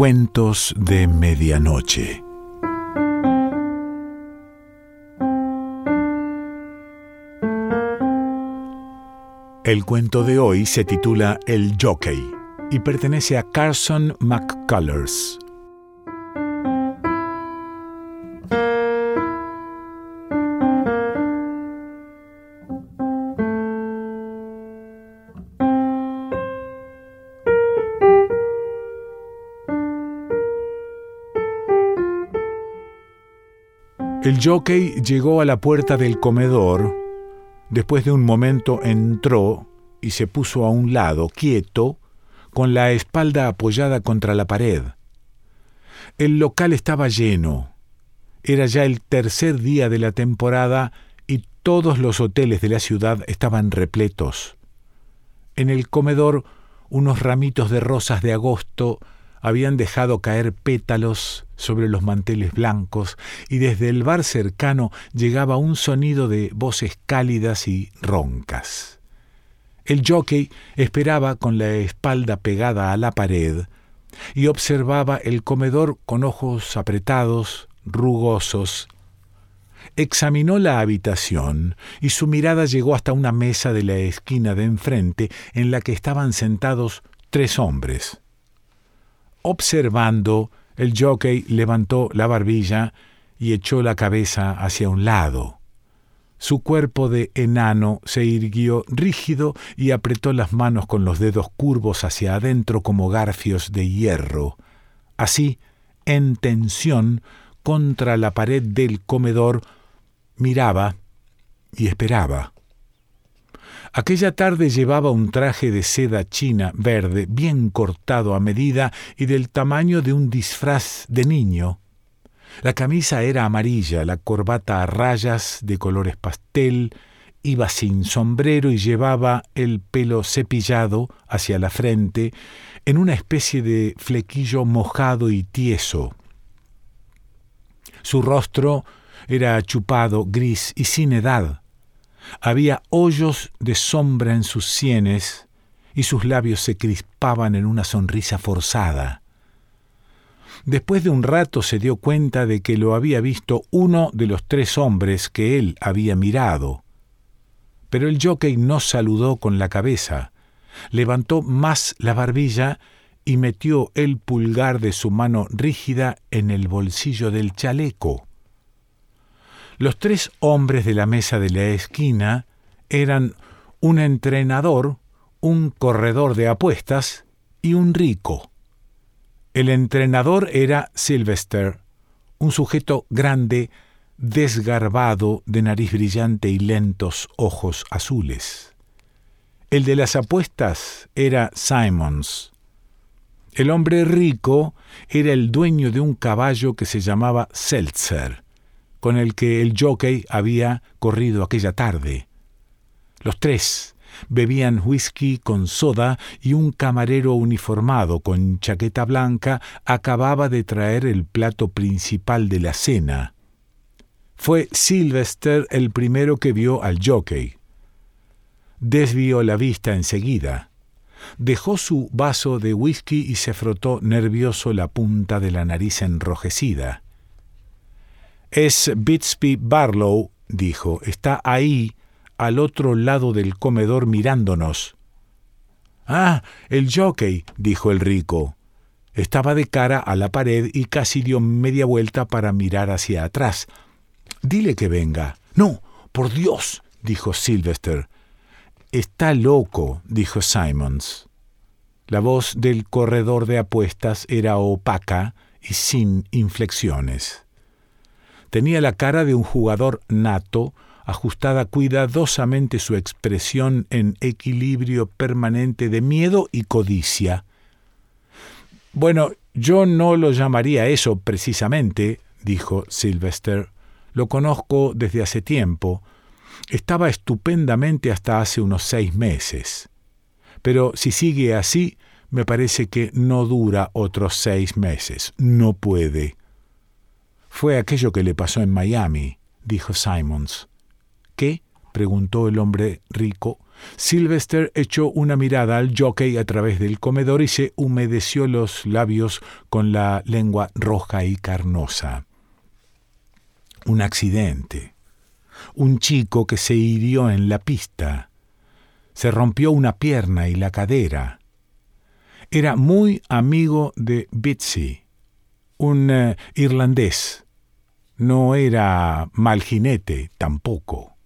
Cuentos de Medianoche. El cuento de hoy se titula El Jockey y pertenece a Carson McCullers. El jockey llegó a la puerta del comedor, después de un momento entró y se puso a un lado, quieto, con la espalda apoyada contra la pared. El local estaba lleno. Era ya el tercer día de la temporada y todos los hoteles de la ciudad estaban repletos. En el comedor unos ramitos de rosas de agosto habían dejado caer pétalos sobre los manteles blancos y desde el bar cercano llegaba un sonido de voces cálidas y roncas. El jockey esperaba con la espalda pegada a la pared y observaba el comedor con ojos apretados, rugosos. Examinó la habitación y su mirada llegó hasta una mesa de la esquina de enfrente en la que estaban sentados tres hombres. Observando, el jockey levantó la barbilla y echó la cabeza hacia un lado. Su cuerpo de enano se irguió rígido y apretó las manos con los dedos curvos hacia adentro como garfios de hierro. Así, en tensión, contra la pared del comedor, miraba y esperaba. Aquella tarde llevaba un traje de seda china verde, bien cortado a medida y del tamaño de un disfraz de niño. La camisa era amarilla, la corbata a rayas de colores pastel, iba sin sombrero y llevaba el pelo cepillado hacia la frente en una especie de flequillo mojado y tieso. Su rostro era chupado, gris y sin edad. Había hoyos de sombra en sus sienes y sus labios se crispaban en una sonrisa forzada. Después de un rato se dio cuenta de que lo había visto uno de los tres hombres que él había mirado. Pero el jockey no saludó con la cabeza, levantó más la barbilla y metió el pulgar de su mano rígida en el bolsillo del chaleco. Los tres hombres de la mesa de la esquina eran un entrenador, un corredor de apuestas y un rico. El entrenador era Sylvester, un sujeto grande, desgarbado, de nariz brillante y lentos ojos azules. El de las apuestas era Simons. El hombre rico era el dueño de un caballo que se llamaba Seltzer con el que el jockey había corrido aquella tarde. Los tres bebían whisky con soda y un camarero uniformado con chaqueta blanca acababa de traer el plato principal de la cena. Fue Sylvester el primero que vio al jockey. Desvió la vista enseguida. Dejó su vaso de whisky y se frotó nervioso la punta de la nariz enrojecida. Es Bitsby Barlow, dijo. Está ahí, al otro lado del comedor mirándonos. Ah, el jockey, dijo el rico. Estaba de cara a la pared y casi dio media vuelta para mirar hacia atrás. Dile que venga. No, por Dios, dijo Sylvester. Está loco, dijo Simons. La voz del corredor de apuestas era opaca y sin inflexiones. Tenía la cara de un jugador nato, ajustada cuidadosamente su expresión en equilibrio permanente de miedo y codicia. Bueno, yo no lo llamaría eso precisamente, dijo Sylvester. Lo conozco desde hace tiempo. Estaba estupendamente hasta hace unos seis meses. Pero si sigue así, me parece que no dura otros seis meses. No puede. Fue aquello que le pasó en Miami, dijo Simons. ¿Qué? preguntó el hombre rico. Sylvester echó una mirada al jockey a través del comedor y se humedeció los labios con la lengua roja y carnosa. Un accidente. Un chico que se hirió en la pista. Se rompió una pierna y la cadera. Era muy amigo de Bitsy, un eh, irlandés. No era mal jinete tampoco.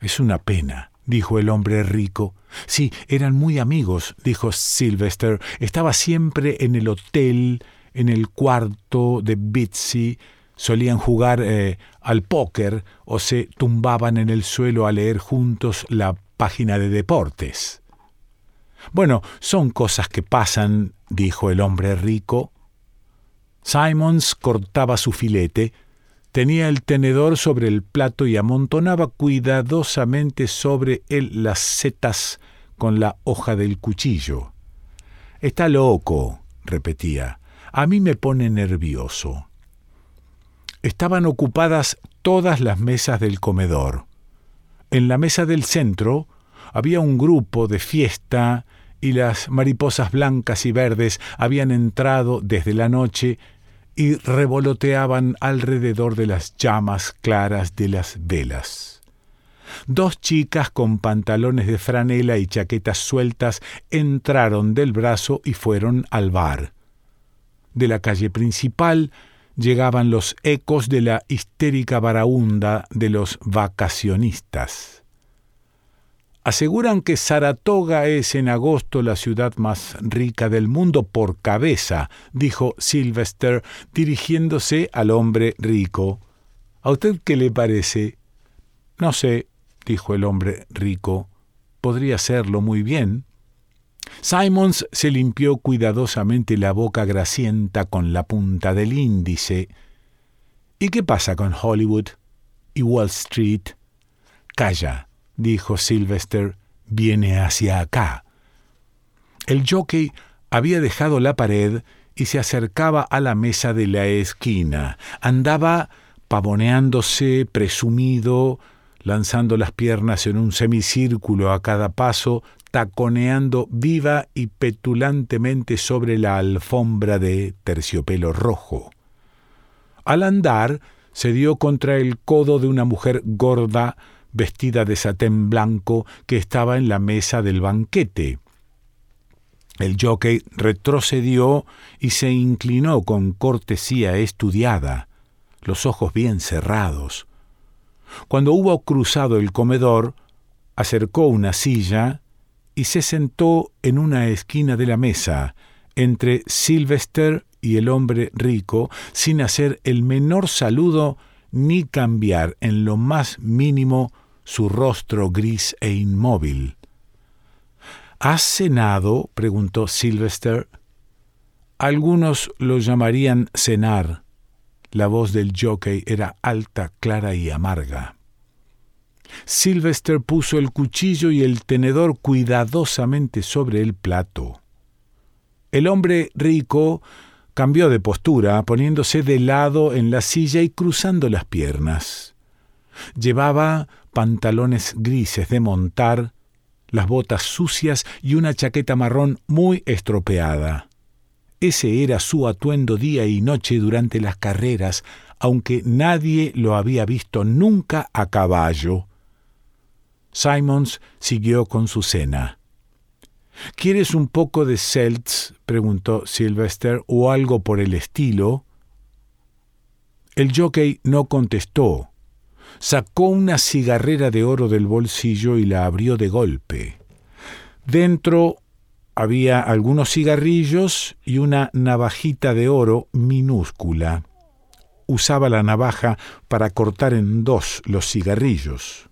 Es una pena, dijo el hombre rico. Sí, eran muy amigos, dijo Sylvester. Estaba siempre en el hotel, en el cuarto de Bitsy. Solían jugar eh, al póker o se tumbaban en el suelo a leer juntos la página de deportes. Bueno, son cosas que pasan, dijo el hombre rico. Simons cortaba su filete, tenía el tenedor sobre el plato y amontonaba cuidadosamente sobre él las setas con la hoja del cuchillo. Está loco, repetía. A mí me pone nervioso. Estaban ocupadas todas las mesas del comedor. En la mesa del centro había un grupo de fiesta y las mariposas blancas y verdes habían entrado desde la noche y revoloteaban alrededor de las llamas claras de las velas. Dos chicas con pantalones de franela y chaquetas sueltas entraron del brazo y fueron al bar. De la calle principal llegaban los ecos de la histérica baraunda de los vacacionistas. Aseguran que Saratoga es en agosto la ciudad más rica del mundo por cabeza, dijo Sylvester, dirigiéndose al hombre rico. ¿A usted qué le parece? No sé, dijo el hombre rico. Podría serlo muy bien. Simons se limpió cuidadosamente la boca grasienta con la punta del índice. ¿Y qué pasa con Hollywood y Wall Street? Calla, dijo Sylvester, viene hacia acá. El jockey había dejado la pared y se acercaba a la mesa de la esquina. Andaba pavoneándose, presumido, lanzando las piernas en un semicírculo a cada paso, taconeando viva y petulantemente sobre la alfombra de terciopelo rojo. Al andar, se dio contra el codo de una mujer gorda, vestida de satén blanco que estaba en la mesa del banquete. El jockey retrocedió y se inclinó con cortesía estudiada, los ojos bien cerrados. Cuando hubo cruzado el comedor, acercó una silla y se sentó en una esquina de la mesa, entre Sylvester y el hombre rico, sin hacer el menor saludo ni cambiar en lo más mínimo su rostro gris e inmóvil. ¿Has cenado? preguntó Sylvester. Algunos lo llamarían cenar. La voz del jockey era alta, clara y amarga. Sylvester puso el cuchillo y el tenedor cuidadosamente sobre el plato. El hombre rico cambió de postura, poniéndose de lado en la silla y cruzando las piernas. Llevaba pantalones grises de montar, las botas sucias y una chaqueta marrón muy estropeada. Ese era su atuendo día y noche durante las carreras, aunque nadie lo había visto nunca a caballo. Simons siguió con su cena. ¿Quieres un poco de Seltz? preguntó Sylvester, o algo por el estilo. El jockey no contestó, sacó una cigarrera de oro del bolsillo y la abrió de golpe. Dentro había algunos cigarrillos y una navajita de oro minúscula. Usaba la navaja para cortar en dos los cigarrillos.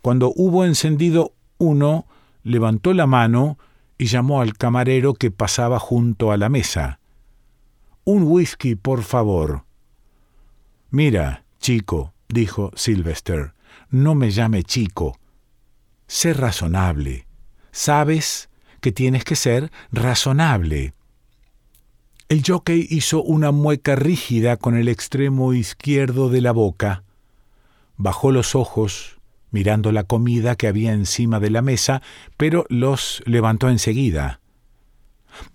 Cuando hubo encendido uno, levantó la mano y llamó al camarero que pasaba junto a la mesa. Un whisky, por favor. Mira, chico, dijo Sylvester, no me llame chico. Sé razonable. Sabes que tienes que ser razonable. El jockey hizo una mueca rígida con el extremo izquierdo de la boca, bajó los ojos, mirando la comida que había encima de la mesa, pero los levantó enseguida.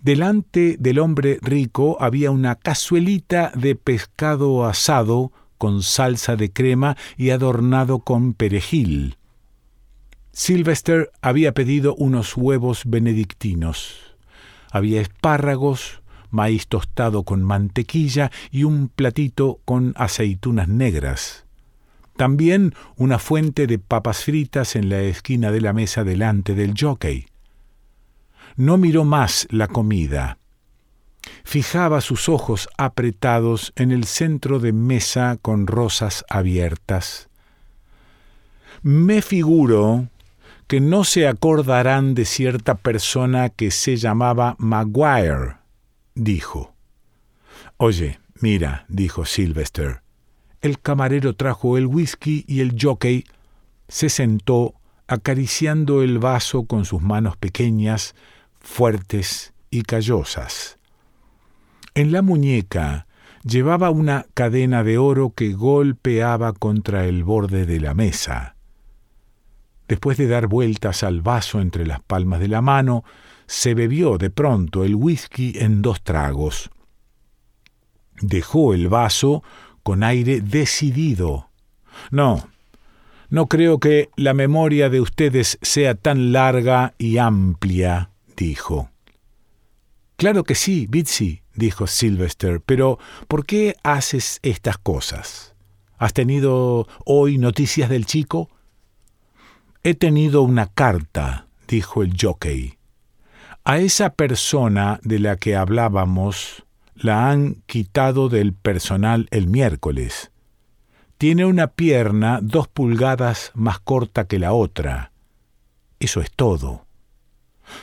Delante del hombre rico había una cazuelita de pescado asado con salsa de crema y adornado con perejil. Sylvester había pedido unos huevos benedictinos. Había espárragos, maíz tostado con mantequilla y un platito con aceitunas negras. También una fuente de papas fritas en la esquina de la mesa delante del jockey. No miró más la comida. Fijaba sus ojos apretados en el centro de mesa con rosas abiertas. Me figuro que no se acordarán de cierta persona que se llamaba Maguire, dijo. Oye, mira, dijo Sylvester. El camarero trajo el whisky y el jockey se sentó acariciando el vaso con sus manos pequeñas, fuertes y callosas. En la muñeca llevaba una cadena de oro que golpeaba contra el borde de la mesa. Después de dar vueltas al vaso entre las palmas de la mano, se bebió de pronto el whisky en dos tragos. Dejó el vaso con aire decidido. No, no creo que la memoria de ustedes sea tan larga y amplia, dijo. Claro que sí, Bitsy, dijo Sylvester, pero ¿por qué haces estas cosas? ¿Has tenido hoy noticias del chico? He tenido una carta, dijo el jockey. A esa persona de la que hablábamos la han quitado del personal el miércoles. Tiene una pierna dos pulgadas más corta que la otra. Eso es todo.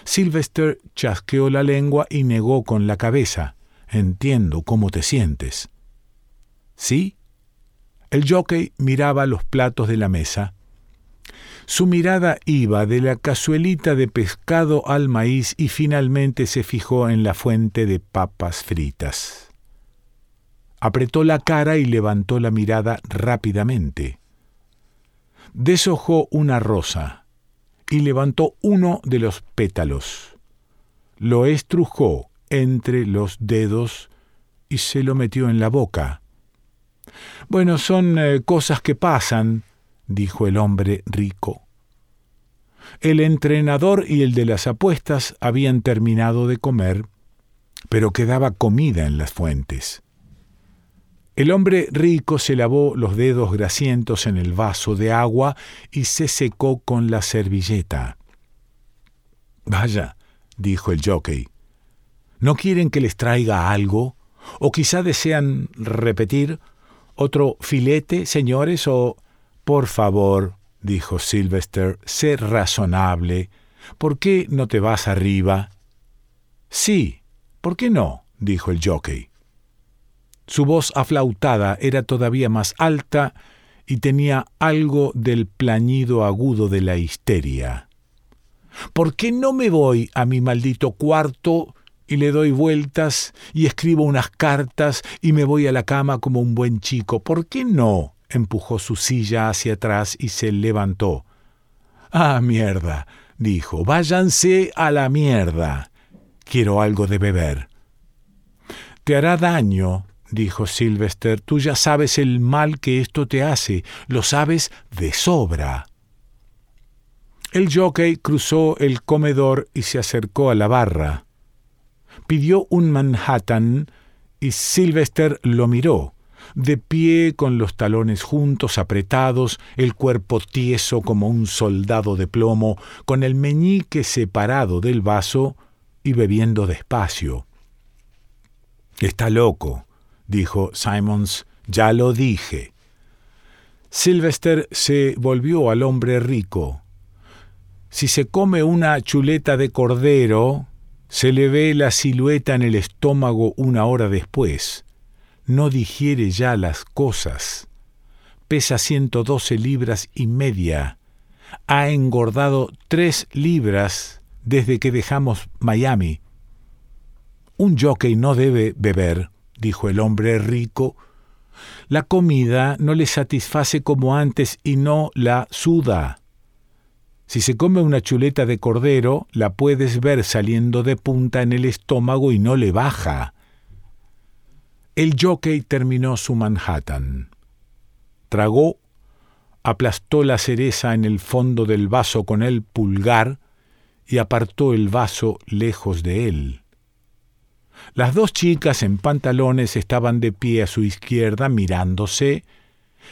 Sylvester chasqueó la lengua y negó con la cabeza. Entiendo cómo te sientes. ¿Sí? El jockey miraba los platos de la mesa su mirada iba de la cazuelita de pescado al maíz y finalmente se fijó en la fuente de papas fritas. Apretó la cara y levantó la mirada rápidamente. Deshojó una rosa y levantó uno de los pétalos. Lo estrujó entre los dedos y se lo metió en la boca. Bueno, son eh, cosas que pasan, dijo el hombre rico. El entrenador y el de las apuestas habían terminado de comer, pero quedaba comida en las fuentes. El hombre rico se lavó los dedos grasientos en el vaso de agua y se secó con la servilleta. Vaya, dijo el jockey, ¿no quieren que les traiga algo? ¿O quizá desean repetir otro filete, señores? ¿O por favor, dijo Sylvester, sé razonable. ¿Por qué no te vas arriba? Sí, ¿por qué no? dijo el jockey. Su voz aflautada era todavía más alta y tenía algo del plañido agudo de la histeria. ¿Por qué no me voy a mi maldito cuarto y le doy vueltas y escribo unas cartas y me voy a la cama como un buen chico? ¿Por qué no? Empujó su silla hacia atrás y se levantó. Ah, mierda, dijo, váyanse a la mierda. Quiero algo de beber. Te hará daño, dijo Sylvester, tú ya sabes el mal que esto te hace, lo sabes de sobra. El jockey cruzó el comedor y se acercó a la barra. Pidió un Manhattan y Sylvester lo miró de pie con los talones juntos, apretados, el cuerpo tieso como un soldado de plomo, con el meñique separado del vaso y bebiendo despacio. Está loco, dijo Simons, ya lo dije. Sylvester se volvió al hombre rico. Si se come una chuleta de cordero, se le ve la silueta en el estómago una hora después no digiere ya las cosas. Pesa 112 libras y media. Ha engordado tres libras desde que dejamos Miami. Un jockey no debe beber, dijo el hombre rico. La comida no le satisface como antes y no la suda. Si se come una chuleta de cordero, la puedes ver saliendo de punta en el estómago y no le baja. El jockey terminó su Manhattan. Tragó, aplastó la cereza en el fondo del vaso con el pulgar y apartó el vaso lejos de él. Las dos chicas en pantalones estaban de pie a su izquierda mirándose,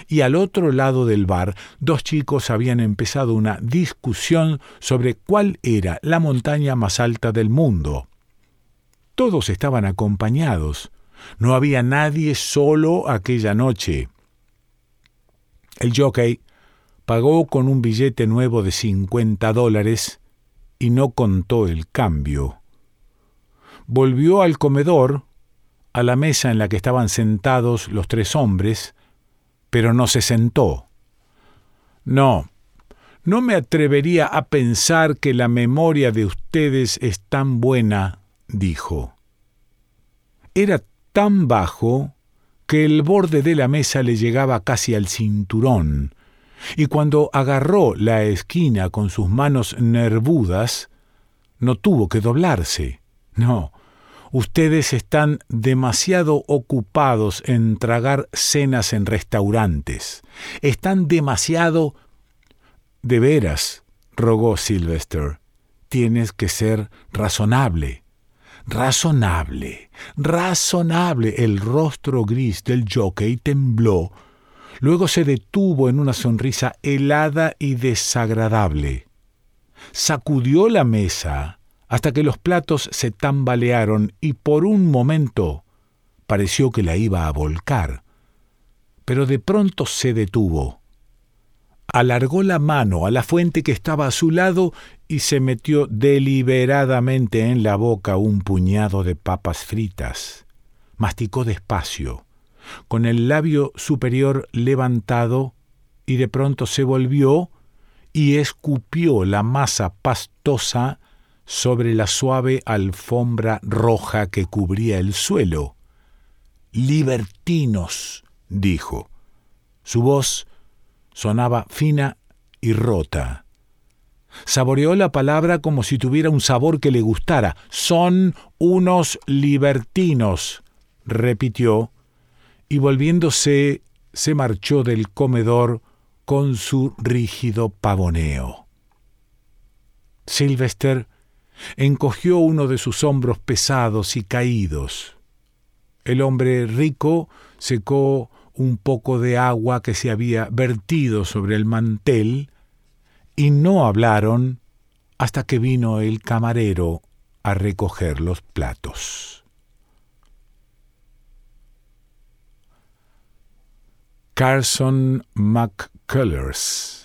y al otro lado del bar dos chicos habían empezado una discusión sobre cuál era la montaña más alta del mundo. Todos estaban acompañados. No había nadie solo aquella noche. El jockey pagó con un billete nuevo de cincuenta dólares y no contó el cambio volvió al comedor, a la mesa en la que estaban sentados los tres hombres, pero no se sentó. No, no me atrevería a pensar que la memoria de ustedes es tan buena, dijo. Era tan bajo que el borde de la mesa le llegaba casi al cinturón, y cuando agarró la esquina con sus manos nervudas, no tuvo que doblarse. No, ustedes están demasiado ocupados en tragar cenas en restaurantes. Están demasiado... De veras, rogó Sylvester, tienes que ser razonable. Razonable, razonable. El rostro gris del jockey tembló. Luego se detuvo en una sonrisa helada y desagradable. Sacudió la mesa hasta que los platos se tambalearon y por un momento pareció que la iba a volcar. Pero de pronto se detuvo. Alargó la mano a la fuente que estaba a su lado y se metió deliberadamente en la boca un puñado de papas fritas. Masticó despacio, con el labio superior levantado, y de pronto se volvió y escupió la masa pastosa sobre la suave alfombra roja que cubría el suelo. Libertinos, dijo. Su voz sonaba fina y rota. Saboreó la palabra como si tuviera un sabor que le gustara. Son unos libertinos, repitió, y volviéndose se marchó del comedor con su rígido pavoneo. Sylvester encogió uno de sus hombros pesados y caídos. El hombre rico secó un poco de agua que se había vertido sobre el mantel y no hablaron hasta que vino el camarero a recoger los platos. Carson McCullers